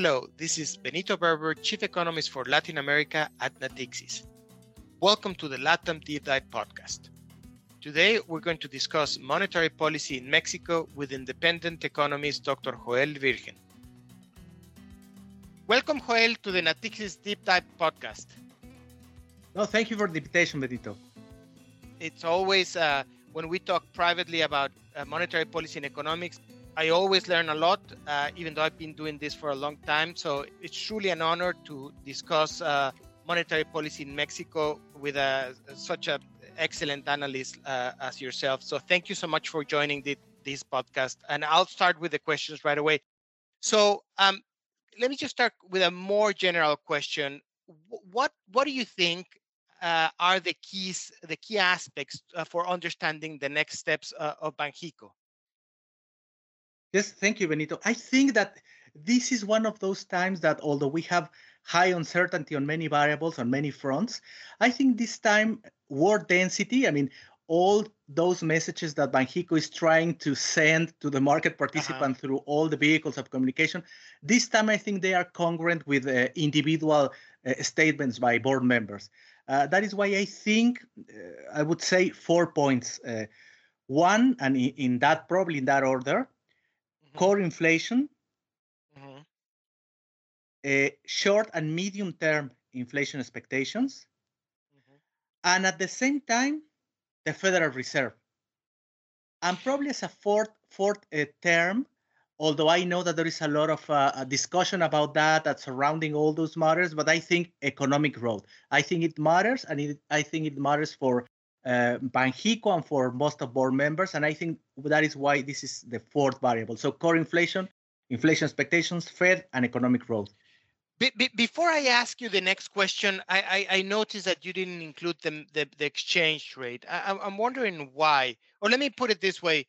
Hello, this is Benito Berber, Chief Economist for Latin America at Natixis. Welcome to the LATAM Deep Dive podcast. Today, we're going to discuss monetary policy in Mexico with independent economist Dr. Joel Virgen. Welcome, Joel, to the Natixis Deep Dive podcast. No, thank you for the invitation, Benito. It's always uh, when we talk privately about uh, monetary policy and economics, I always learn a lot, uh, even though I've been doing this for a long time. So it's truly an honor to discuss uh, monetary policy in Mexico with a, such an excellent analyst uh, as yourself. So thank you so much for joining the, this podcast. And I'll start with the questions right away. So um, let me just start with a more general question. What what do you think uh, are the keys, the key aspects uh, for understanding the next steps uh, of Banxico? Yes, thank you, Benito. I think that this is one of those times that although we have high uncertainty on many variables on many fronts, I think this time word density, I mean, all those messages that Banxico is trying to send to the market participant uh-huh. through all the vehicles of communication, this time I think they are congruent with uh, individual uh, statements by board members. Uh, that is why I think uh, I would say four points. Uh, one, and in, in that probably in that order, core inflation, mm-hmm. uh, short and medium term inflation expectations, mm-hmm. and at the same time, the Federal Reserve. And probably as a fourth fourth uh, term, although I know that there is a lot of uh, discussion about that that surrounding all those matters, but I think economic growth. I think it matters, and it, I think it matters for uh, Banxico and for most of board members. And I think that is why this is the fourth variable. So core inflation, inflation expectations, Fed, and economic growth. Be, be, before I ask you the next question, I, I, I noticed that you didn't include the, the, the exchange rate. I, am wondering why. Or let me put it this way.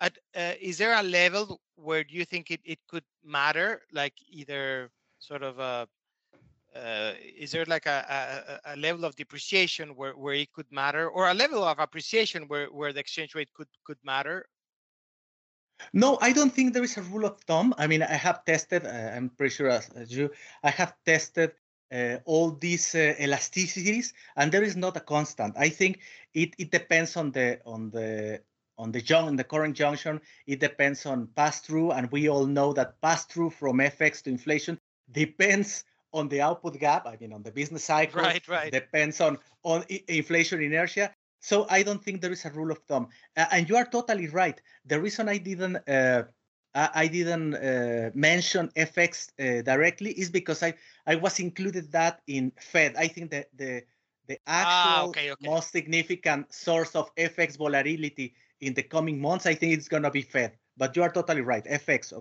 At, uh, is there a level where do you think it, it could matter, like either sort of a uh, is there like a, a, a, level of depreciation where, where it could matter or a level of appreciation where, where the exchange rate could could matter? No i don't think there is a rule of thumb. I mean i have tested uh, i'm pretty sure as, as, you i have tested uh, all these uh, elasticities and there is not a constant. I think it, it depends on the on the on the jun- the current junction. It depends on pass through and we all know that pass through from fx to inflation depends on the output gap, I mean, on the business cycle. Right, right. Depends on on inflation inertia. So I don't think there is a rule of thumb. Uh, and you are totally right. The reason I didn't uh, I didn't uh, mention FX uh, directly is because I I was included that in Fed. I think that the the ah, actual ah, okay, okay. most significant source of FX volatility in the coming months, I think it's gonna be Fed. But you are totally right. FX.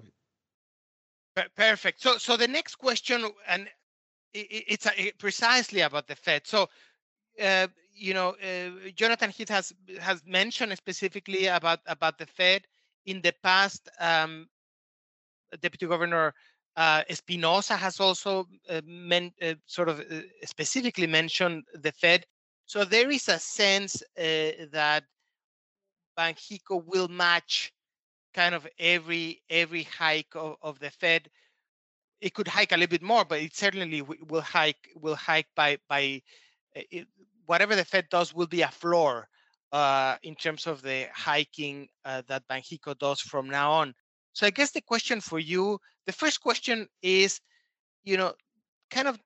Perfect. So so the next question, and it's precisely about the Fed. So, uh, you know, uh, Jonathan Heath has has mentioned specifically about about the Fed in the past. Um, Deputy Governor uh, Espinosa has also uh, men, uh, sort of uh, specifically mentioned the Fed. So there is a sense that Banxico will match kind of every every hike of, of the Fed it could hike a little bit more, but it certainly will hike will hike by by eh, it, whatever the Fed does will be a floor uh, in terms of the hiking uh, that Banxico does from now on. So I guess the question for you, the first question is, you know, kind of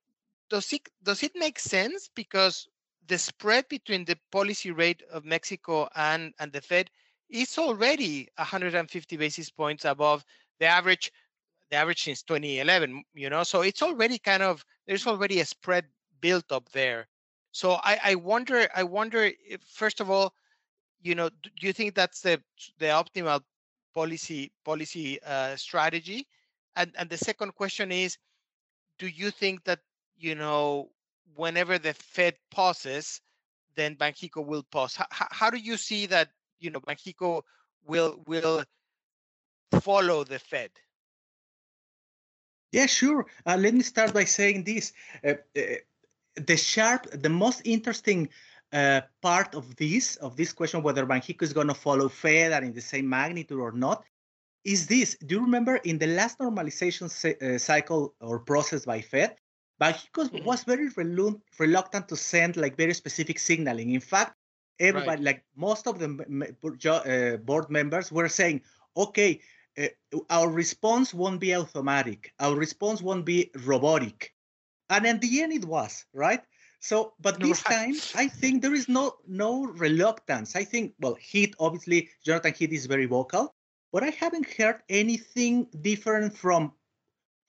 does it does it make sense because the spread between the policy rate of Mexico and and the Fed is already 150 basis points above the average the average since 2011 you know so it's already kind of there's already a spread built up there. So i i wonder i wonder if first of all you know do you think that's the the optimal policy policy uh, strategy? And and the second question is do you think that you know whenever the fed pauses then banxico will pause? How, how do you see that you know banxico will will follow the fed yeah, sure. Uh, let me start by saying this. Uh, uh, the sharp, the most interesting uh, part of this, of this question, whether Banxico is going to follow Fed and in the same magnitude or not, is this. Do you remember in the last normalization uh, cycle or process by Fed, Banxico mm-hmm. was very relu- reluctant to send like very specific signaling. In fact, everybody, right. like most of the uh, board members, were saying, okay, uh, our response won't be automatic, our response won't be robotic. And in the end, it was, right? So, but this right. time, I think there is no no reluctance. I think, well, Heath obviously, Jonathan Heath is very vocal, but I haven't heard anything different from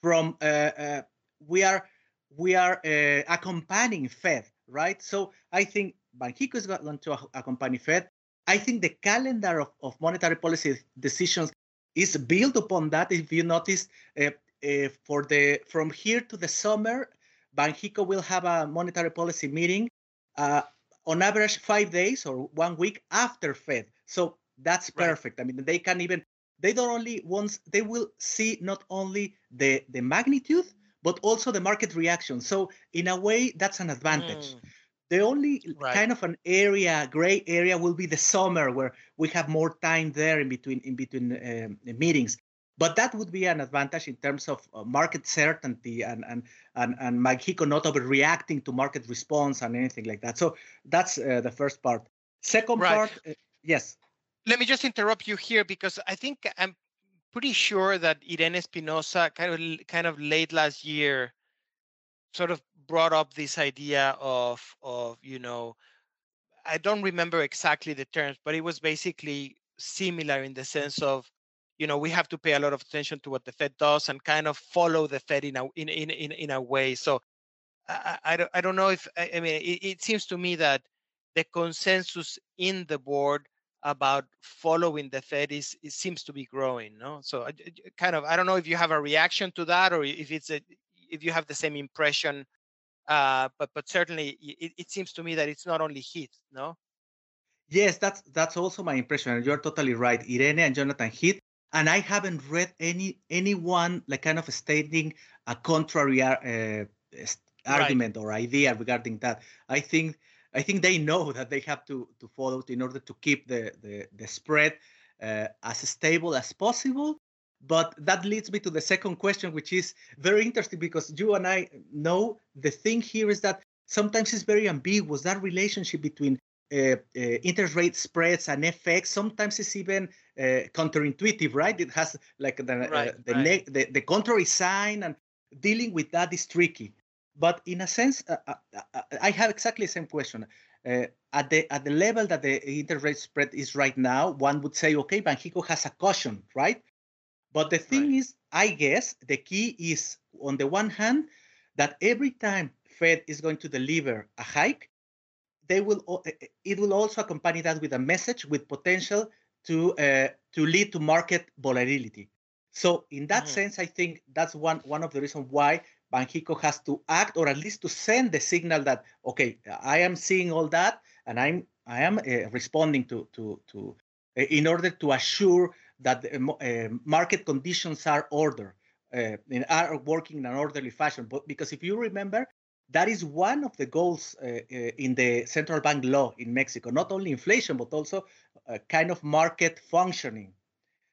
from uh, uh, we are we are uh, accompanying Fed, right? So I think Banxico is going to accompany Fed. I think the calendar of, of monetary policy decisions is built upon that. If you notice, uh, uh, for the from here to the summer, Banxico will have a monetary policy meeting uh, on average five days or one week after Fed. So that's perfect. Right. I mean, they can even they don't only once they will see not only the the magnitude but also the market reaction. So in a way, that's an advantage. Mm. The only right. kind of an area, gray area, will be the summer where we have more time there in between in between um, meetings. But that would be an advantage in terms of uh, market certainty and and and and Banxico not overreacting to market response and anything like that. So that's uh, the first part. Second right. part, uh, yes. Let me just interrupt you here because I think I'm pretty sure that Irene Espinosa kind of kind of late last year sort of brought up this idea of of you know I don't remember exactly the terms, but it was basically similar in the sense of you know we have to pay a lot of attention to what the Fed does and kind of follow the Fed in a in in in, in a way. So I, I don't I don't know if I, I mean it, it seems to me that the consensus in the board about following the Fed is it seems to be growing. No, so kind of I don't know if you have a reaction to that or if it's a if you have the same impression. Uh, but but certainly it, it seems to me that it's not only Heath. No. Yes, that's that's also my impression. You're totally right, Irene and Jonathan Heath. And I haven't read any anyone like kind of stating a contrary uh, argument right. or idea regarding that. I think I think they know that they have to to follow it in order to keep the the, the spread uh, as stable as possible. But that leads me to the second question, which is very interesting because you and I know the thing here is that sometimes it's very ambiguous that relationship between uh, uh, interest rate spreads and FX. Sometimes it's even uh, counterintuitive, right? It has like the uh, right, the, right. the the contrary sign, and dealing with that is tricky. But in a sense, uh, uh, I have exactly the same question. Uh, at the at the level that the interest rate spread is right now, one would say, okay, Banxico has a caution, right? But the thing right. is, I guess the key is on the one hand that every time Fed is going to deliver a hike, they will it will also accompany that with a message with potential to uh, to lead to market volatility. So in that mm-hmm. sense, I think that's one one of the reasons why Banxico has to act or at least to send the signal that okay, I am seeing all that and I'm I am uh, responding to to to uh, in order to assure that the uh, market conditions are order uh, are working in an orderly fashion. But because if you remember, that is one of the goals uh, uh, in the central bank law in Mexico, not only inflation but also a kind of market functioning.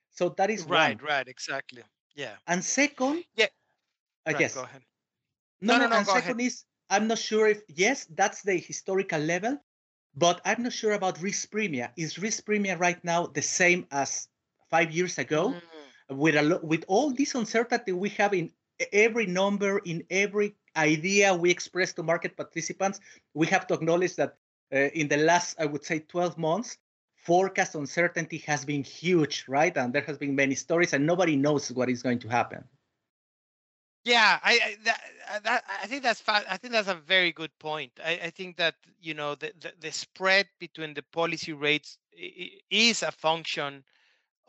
So that is right, one. right, exactly. Yeah. And second, yeah. I right, guess. Go ahead. No, no, no. no and second ahead. is I'm not sure if yes, that's the historical level, but I'm not sure about risk premium. Is risk premium right now the same as five years ago? Mm. With a with all this uncertainty we have in every number, in every idea we express to market participants, we have to acknowledge that uh, in the last, I would say, 12 months, forecast uncertainty has been huge, right? And there has been many stories, and nobody knows what is going to happen. Yeah, I, I that, uh, that I think that's fa- I think that's a very good point. I, I think that you know the, the, the spread between the policy rates is a function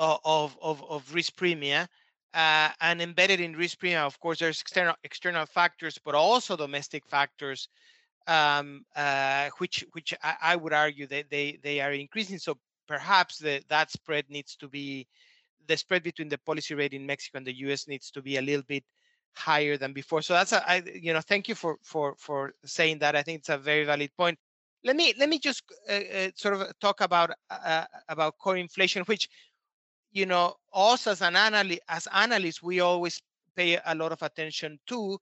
of of of, risk premia, uh, and embedded in risk premia, of course, there's external external factors, but also domestic factors, um, uh, which which I, I, would argue that they they are increasing. So perhaps the, that spread needs to be the spread between the policy rate in Mexico and the U.S. needs to be a little bit higher than before. So that's a, I, you know, thank you for for for saying that. I think it's a very valid point. Let me let me just uh, uh, sort of talk about uh, about core inflation, which you know, us as an analyst, as analysts, we always pay a lot of attention to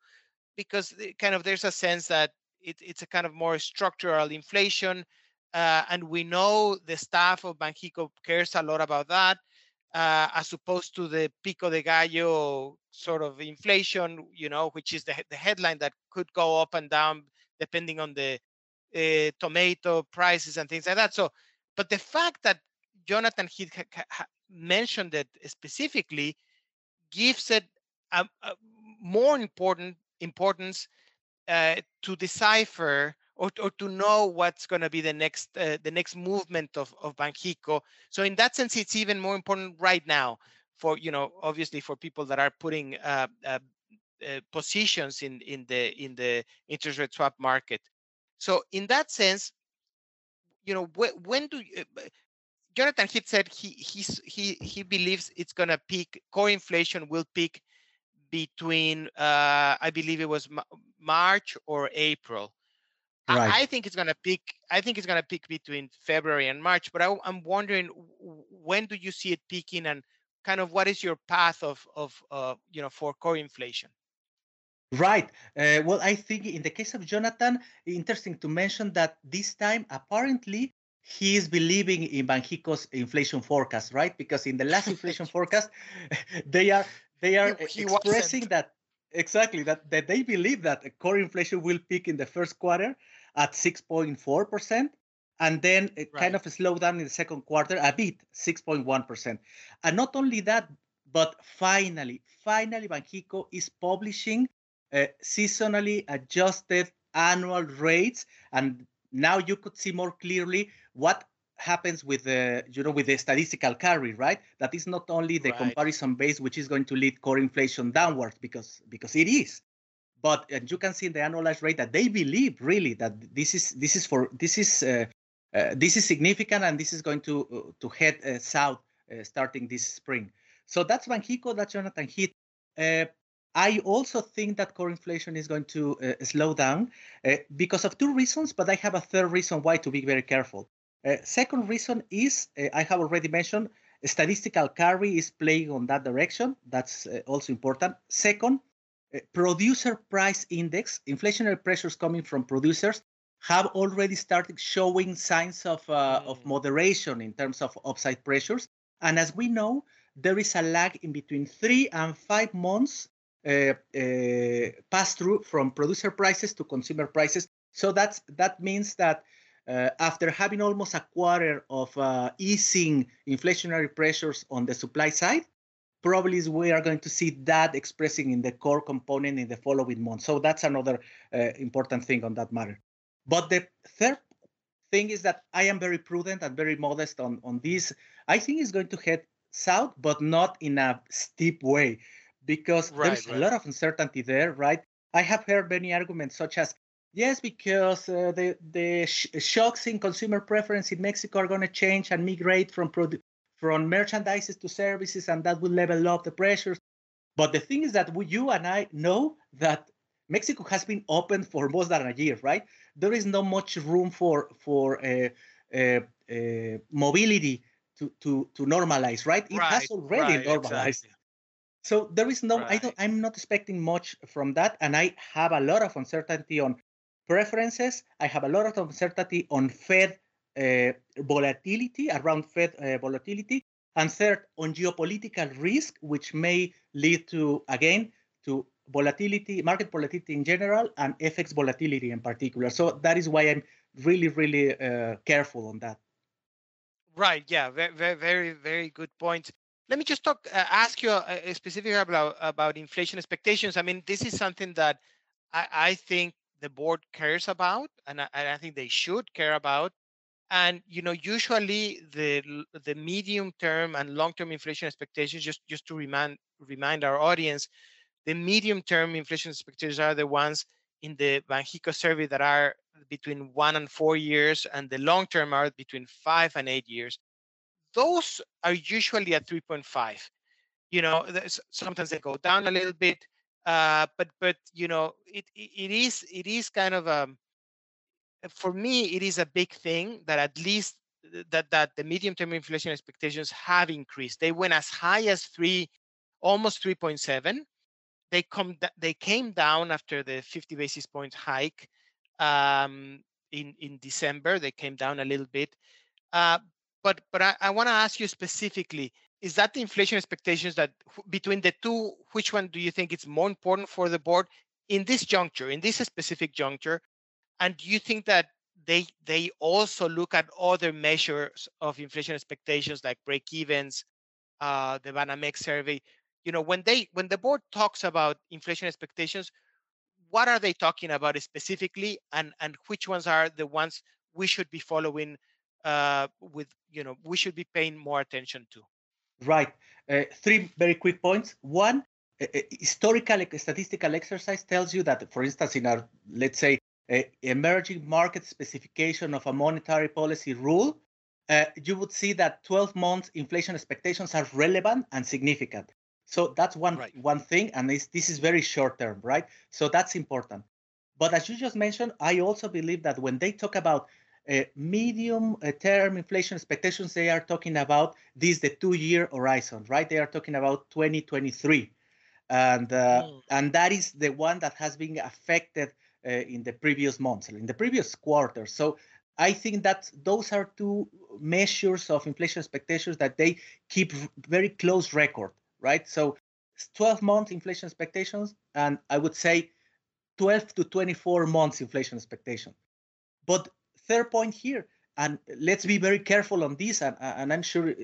because kind of there's a sense that it, it's a kind of more structural inflation. Uh, and we know the staff of Banxico cares a lot about that, uh, as opposed to the pico de gallo sort of inflation, you know, which is the, the headline that could go up and down depending on the uh, tomato prices and things like that. So, but the fact that Jonathan Heath mentioned that specifically gives it a, a more important importance uh, to decipher or, or to know what's going to be the next uh, the next movement of of Banxico. So in that sense, it's even more important right now for you know obviously for people that are putting uh, uh, uh positions in in the in the interest rate swap market. So in that sense, you know wh- when do you, Jonathan Heath said he he's, he he believes it's going to peak core inflation will peak between uh, I believe it was March or April. Right. I, I think it's going to peak. I think it's going to peak between February and March. But I, am wondering when do you see it peaking, and kind of what is your path of of uh, you know for core inflation? Right. Uh, well, I think in the case of Jonathan, interesting to mention that this time apparently he is believing in Banxico's inflation forecast, right? Because in the last inflation forecast, they are they are he, he expressing wasn't. that exactly that, that they believe that core inflation will peak in the first quarter at 6.4% and then it right. kind of slow down in the second quarter a bit 6.1% and not only that but finally finally banxico is publishing uh, seasonally adjusted annual rates and now you could see more clearly what happens with the you know with the statistical carry right? That is not only the right. comparison base which is going to lead core inflation downwards because because it is. But and you can see in the annualized rate that they believe really that this is this is for this is uh, uh, this is significant and this is going to uh, to head uh, south uh, starting this spring. So that's Banxico that's Jonathan Heath. Uh, I also think that core inflation is going to slow down because of two reasons but I have a third reason why to be very careful uh, second reason is, uh, I have already mentioned, statistical carry is playing on that direction. That's uh, also important. Second, uh, producer price index, inflationary pressures coming from producers have already started showing signs of, mm. of moderation in terms of upside pressures. And as we know, there is a lag in between three and five months uh, uh, pass through from producer prices to consumer prices. So that's that means that uh, after having almost a quarter of uh, easing inflationary pressures on the supply side, probably we are going to see that expressing in the core component in the following months. So that's another uh, important thing on that matter. But the third thing is that I am very prudent and very modest on, on this. I think it's going to head south, but not in a steep way because right, there's right. a lot of uncertainty there, right? I have heard many arguments such as Yes, because uh, the the sh- shocks in consumer preference in Mexico are going to change and migrate from produ- from merchandises to services, and that will level up the pressures. But the thing is that we, you and I know that Mexico has been open for more than a year, right? There is not much room for for uh, uh, uh mobility to, to to normalize, right? It right, has already right, normalized. Exactly. So there is no, right. I don't, I'm not expecting much from that, and I have a lot of uncertainty on preferences. I have a lot of uncertainty on Fed uh, volatility, around Fed uh, volatility. And third, on geopolitical risk, which may lead to, again, to volatility, market volatility in general, and FX volatility in particular. So that is why I'm really, really uh, careful on that. Right. Yeah. Very, very, very, very good point. Let me just talk, uh, ask you uh, specifically about about inflation expectations. I mean, this is something that I, I think the board cares about, and I, and I think they should care about. And you know, usually the the medium term and long term inflation expectations, just just to remind remind our audience, the medium term inflation expectations are the ones in the Banxico survey that are between one and four years, and the long term are between five and eight years. Those are usually at 3.5. You know, sometimes they go down a little bit, uh, but but you know it, it is it is kind of a um, for me it is a big thing that at least that that the medium-term inflation expectations have increased. They went as high as three, almost 3.7. They come they came down after the 50 basis point hike um, in in December. They came down a little bit, uh, but but I, I want to ask you specifically: Is that the inflation expectations that between the two, which one do you think is more important for the board in this juncture, in this specific juncture? And do you think that they they also look at other measures of inflation expectations like break evens, uh, the Banamex survey. You know, when they when the board talks about inflation expectations, what are they talking about specifically, and and which ones are the ones we should be following uh, with you know we should be paying more attention to. Right. Uh, three very quick points. One, uh, historical statistical exercise tells you that, for instance, in our let's say emerging market specification of a monetary policy rule, uh, you would see that 12 months inflation expectations are relevant and significant. So that's one right. one thing, and this, this is very short term, right? So that's important. But as you just mentioned, I also believe that when they talk about uh, medium term inflation expectations, they are talking about this the two year horizon, right? They are talking about 2023, and uh, mm. and that is the one that has been affected uh, in the previous months, in the previous quarter. So I think that those are two measures of inflation expectations that they keep very close record, right? So 12 month inflation expectations, and I would say 12 to 24 months inflation expectation. But third point here, and let's be very careful on this, and, and I'm sure uh,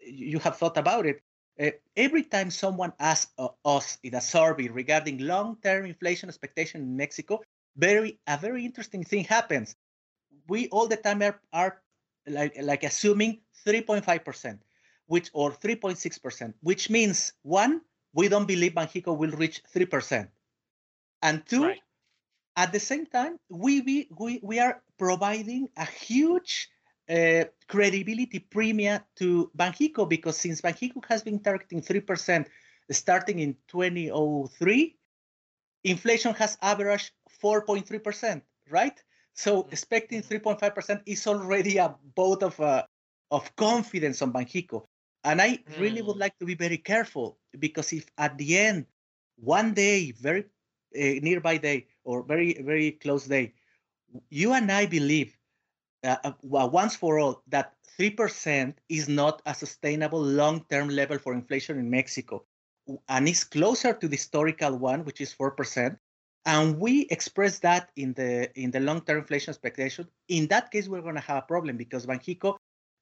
you have thought about it. Uh, every time someone asks uh, us in a survey regarding long-term inflation expectation in Mexico, very a very interesting thing happens. We all the time are, are like like assuming 3.5%, which or 3.6%, which means one, we don't believe Banxico will reach 3%. And two, right. At the same time, we, we, we, we are providing a huge uh, credibility premium to Banxico because since Banxico has been targeting 3% starting in 2003, inflation has averaged 4.3%, right? So mm-hmm. expecting 3.5% is already a vote of, uh, of confidence on Banxico. And I really would mm. like to be very careful because if at the end, one day, very uh, nearby day or very, very close day, you and I believe uh, uh once for all that 3% is not a sustainable long term level for inflation in Mexico and is closer to the historical one, which is 4%, and we express that in the in the long-term inflation expectation, in that case, we're going to have a problem because Banxico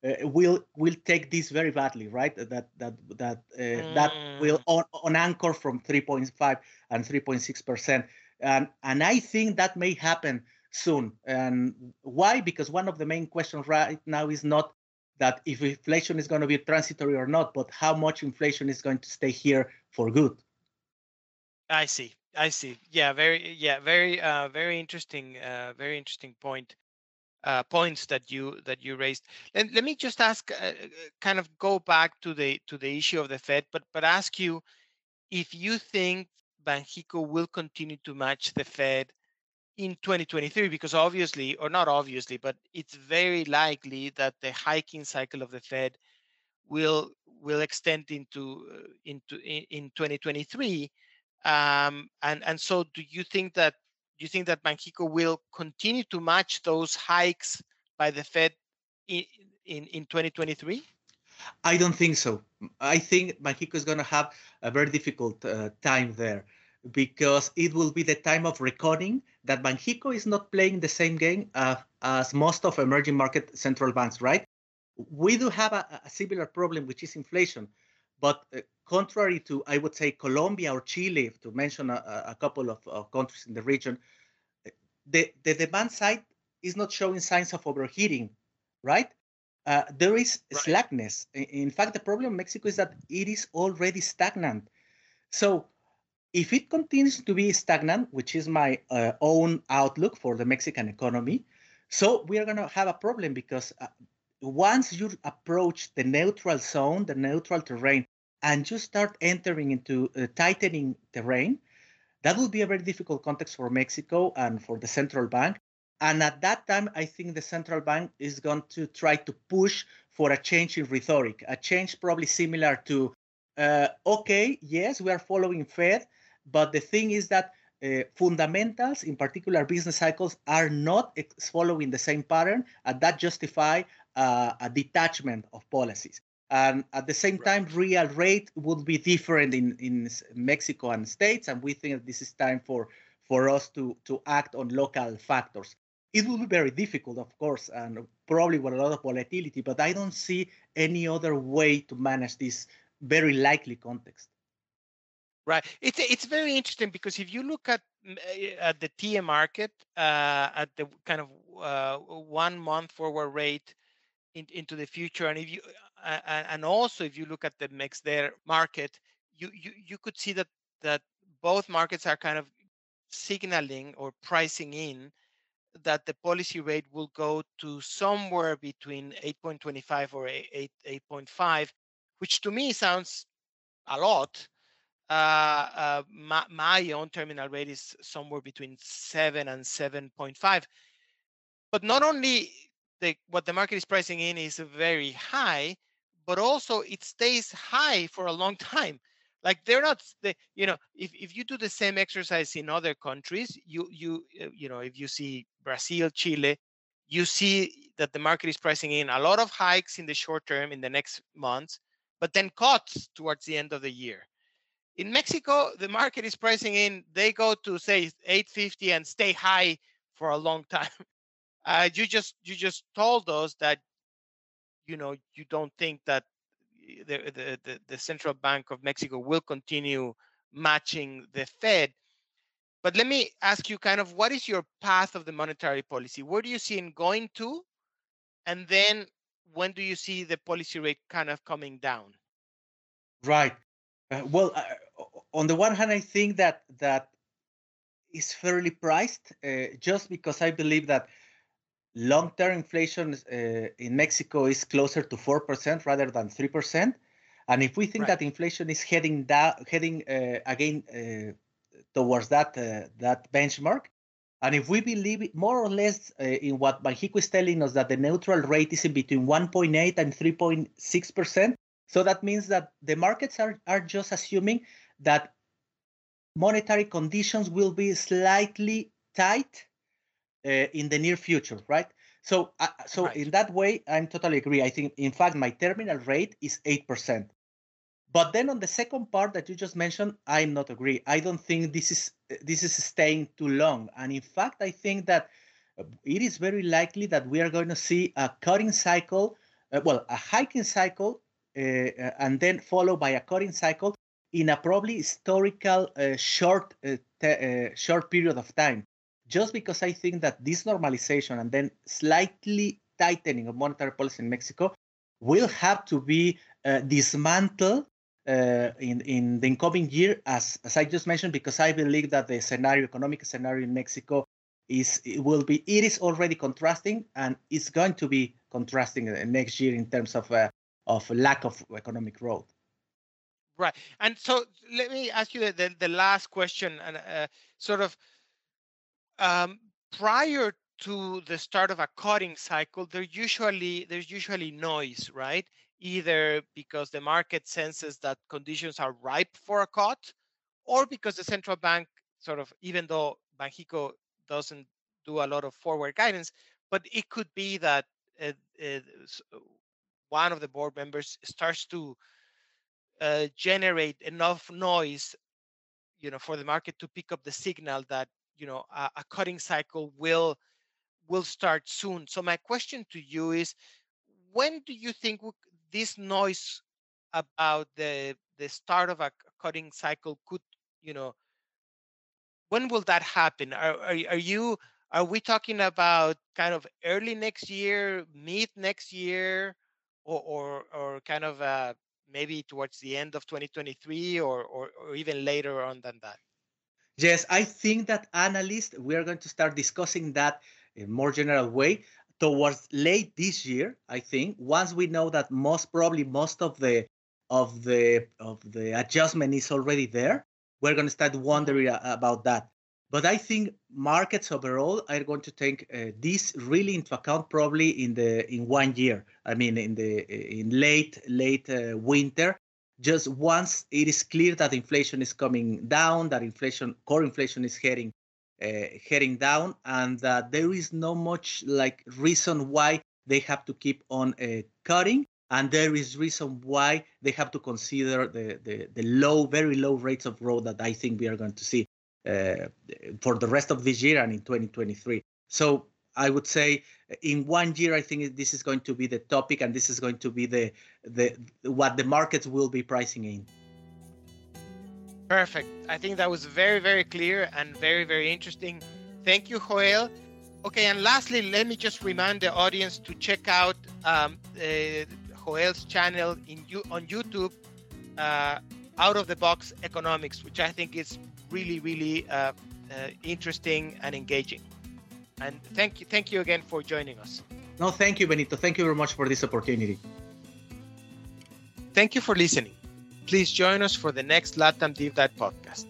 uh, will will take this very badly, right? That that that uh, mm. that will mm. on, on anchor from 3.5 and 3.6 percent, and and I think that may happen soon. And why? Because one of the main questions right now is not that if inflation is going to be transitory or not, but how much inflation is going to stay here for good. I see. I see. Yeah, very yeah, very uh very interesting uh very interesting point uh points that you that you raised. And let me just ask uh, kind of go back to the to the issue of the Fed, but but ask you if you think Banxico will continue to match the Fed in 2023 because obviously or not obviously but it's very likely that the hiking cycle of the Fed will will extend into uh, into in, in 2023 um, and and so, do you think that do you think that Banxico will continue to match those hikes by the Fed in in, in 2023? I don't think so. I think Banxico is going to have a very difficult uh, time there because it will be the time of recording that Banxico is not playing the same game uh, as most of emerging market central banks, right? We do have a, a similar problem, which is inflation. But uh, contrary to, I would say, Colombia or Chile, to mention a, a couple of, of, countries in the region, the, the demand side is not showing signs of overheating, right? Uh, there is right. slackness. In fact, the problem in Mexico is that it is already stagnant. So if it continues to be stagnant, which is my uh, own outlook for the Mexican economy, so we are going to have a problem because uh, once you approach the neutral zone, the neutral terrain, and you start entering into uh, tightening terrain, that will be a very difficult context for Mexico and for the central bank. And at that time, I think the central bank is going to try to push for a change in rhetoric, a change probably similar to, uh, okay, yes, we are following Fed, but the thing is that uh, fundamentals, in particular business cycles, are not following the same pattern, and that justify uh, a detachment of policies. And at the same time, real rate would be different in, in Mexico and states, and we think this is time for for us to to act on local factors. It will be very difficult, of course, and probably with a lot of volatility, but I don't see any other way to manage this very likely context. Right. It's it's very interesting because if you look at eh, at the TIIE market uh, at the kind of uh, one month forward rate in, into the future, and if you uh, and also if you look at the MexDer market, you you you could see that that both markets are kind of signaling or pricing in that the policy rate will go to somewhere between 8.25 or 8, 8.5, which to me sounds a lot. Uh, uh, my, my, own terminal rate is somewhere between 7 and 7.5. But not only the, what the market is pricing in is very high, but also it stays high for a long time like they're not you know if, if you do the same exercise in other countries you you uh, you know if you see brazil chile you see that the market is pricing in a lot of hikes in the short term in the next months but then cuts towards the end of the year in mexico the market is pricing in they go to say 850 and stay high for a long time uh, you just you just told us that you know you don't think that the, the, the, Central Bank of Mexico will continue matching the Fed. But let me ask you kind of what is your path of the monetary policy? Where do you see it going to? And then when do you see the policy rate kind of coming down? Right. Uh, well, uh, on the one hand, I think that that is fairly priced uh, just because I believe that long-term inflation uh, in Mexico is closer to 4% rather than 3%. And if we think right. that inflation is heading down, heading uh, again uh, towards that uh, that benchmark, and if we believe more or less uh, in what Banxico is telling us that the neutral rate is in between 1.8 and 3.6 percent, so that means that the markets are are just assuming that monetary conditions will be slightly tight uh, in the near future, right? So, uh, so right. in that way, I'm totally agree. I think, in fact, my terminal rate is eight percent. But then on the second part that you just mentioned, I'm not agree. I don't think this is this is staying too long. And in fact, I think that uh, it is very likely that we are going to see a cutting cycle, uh, well, a hiking cycle, and then followed by a cutting cycle in a probably historical short short period of time. Just because I think that this normalization and then slightly tightening of monetary policy in Mexico will have to be uh, dismantled uh, in in the incoming year, as as I just mentioned, because I believe that the scenario, economic scenario in Mexico, is will be it is already contrasting and it's going to be contrasting next year in terms of uh, of lack of economic growth. Right, and so let me ask you the the, the last question, and uh, sort of um, prior to the start of a cutting cycle, there usually there's usually noise, right? Either because the market senses that conditions are ripe for a cut, or because the central bank sort of, even though Banxico doesn't do a lot of forward guidance, but it could be that uh, uh, one of the board members starts to uh, generate enough noise, you know, for the market to pick up the signal that you know a, a cutting cycle will will start soon. So my question to you is, when do you think this noise about the the start of a cutting cycle could, you know, when will that happen? Are, are, are you are we talking about kind of early next year, mid next year, or or, or kind of uh, maybe towards the end of 2023, or, or or even later on than that? Yes, I think that analysts, we are going to start discussing that in more general way towards late this year, I think, once we know that most probably most of the of the of the adjustment is already there, we're going to start wondering about that. But I think markets overall are going to take uh, this really into account probably in the in one year. I mean, in the in late late uh, winter, just once it is clear that inflation is coming down, that inflation core inflation is heading uh, heading down, and that there is no much like reason why they have to keep on uh, cutting. And there is reason why they have to consider the, the, the low, very low rates of growth that I think we are going to see for the rest of this year and in 2023. So I would say in one year, I think this is going to be the topic, and this is going to be the the what the markets will be pricing in. Perfect. I think that was very very clear and very very interesting. Thank you, Joel. Okay, and lastly, let me just remind the audience to check out um, uh, Joel's channel in on YouTube, uh, Out of the Box Economics, which I think is really, really uh, uh, interesting and engaging. And thank you, thank you again for joining us. No, thank you, Benito. Thank you very much for this opportunity. Thank you for listening. Please join us for the next LATAM Deep Dive podcast.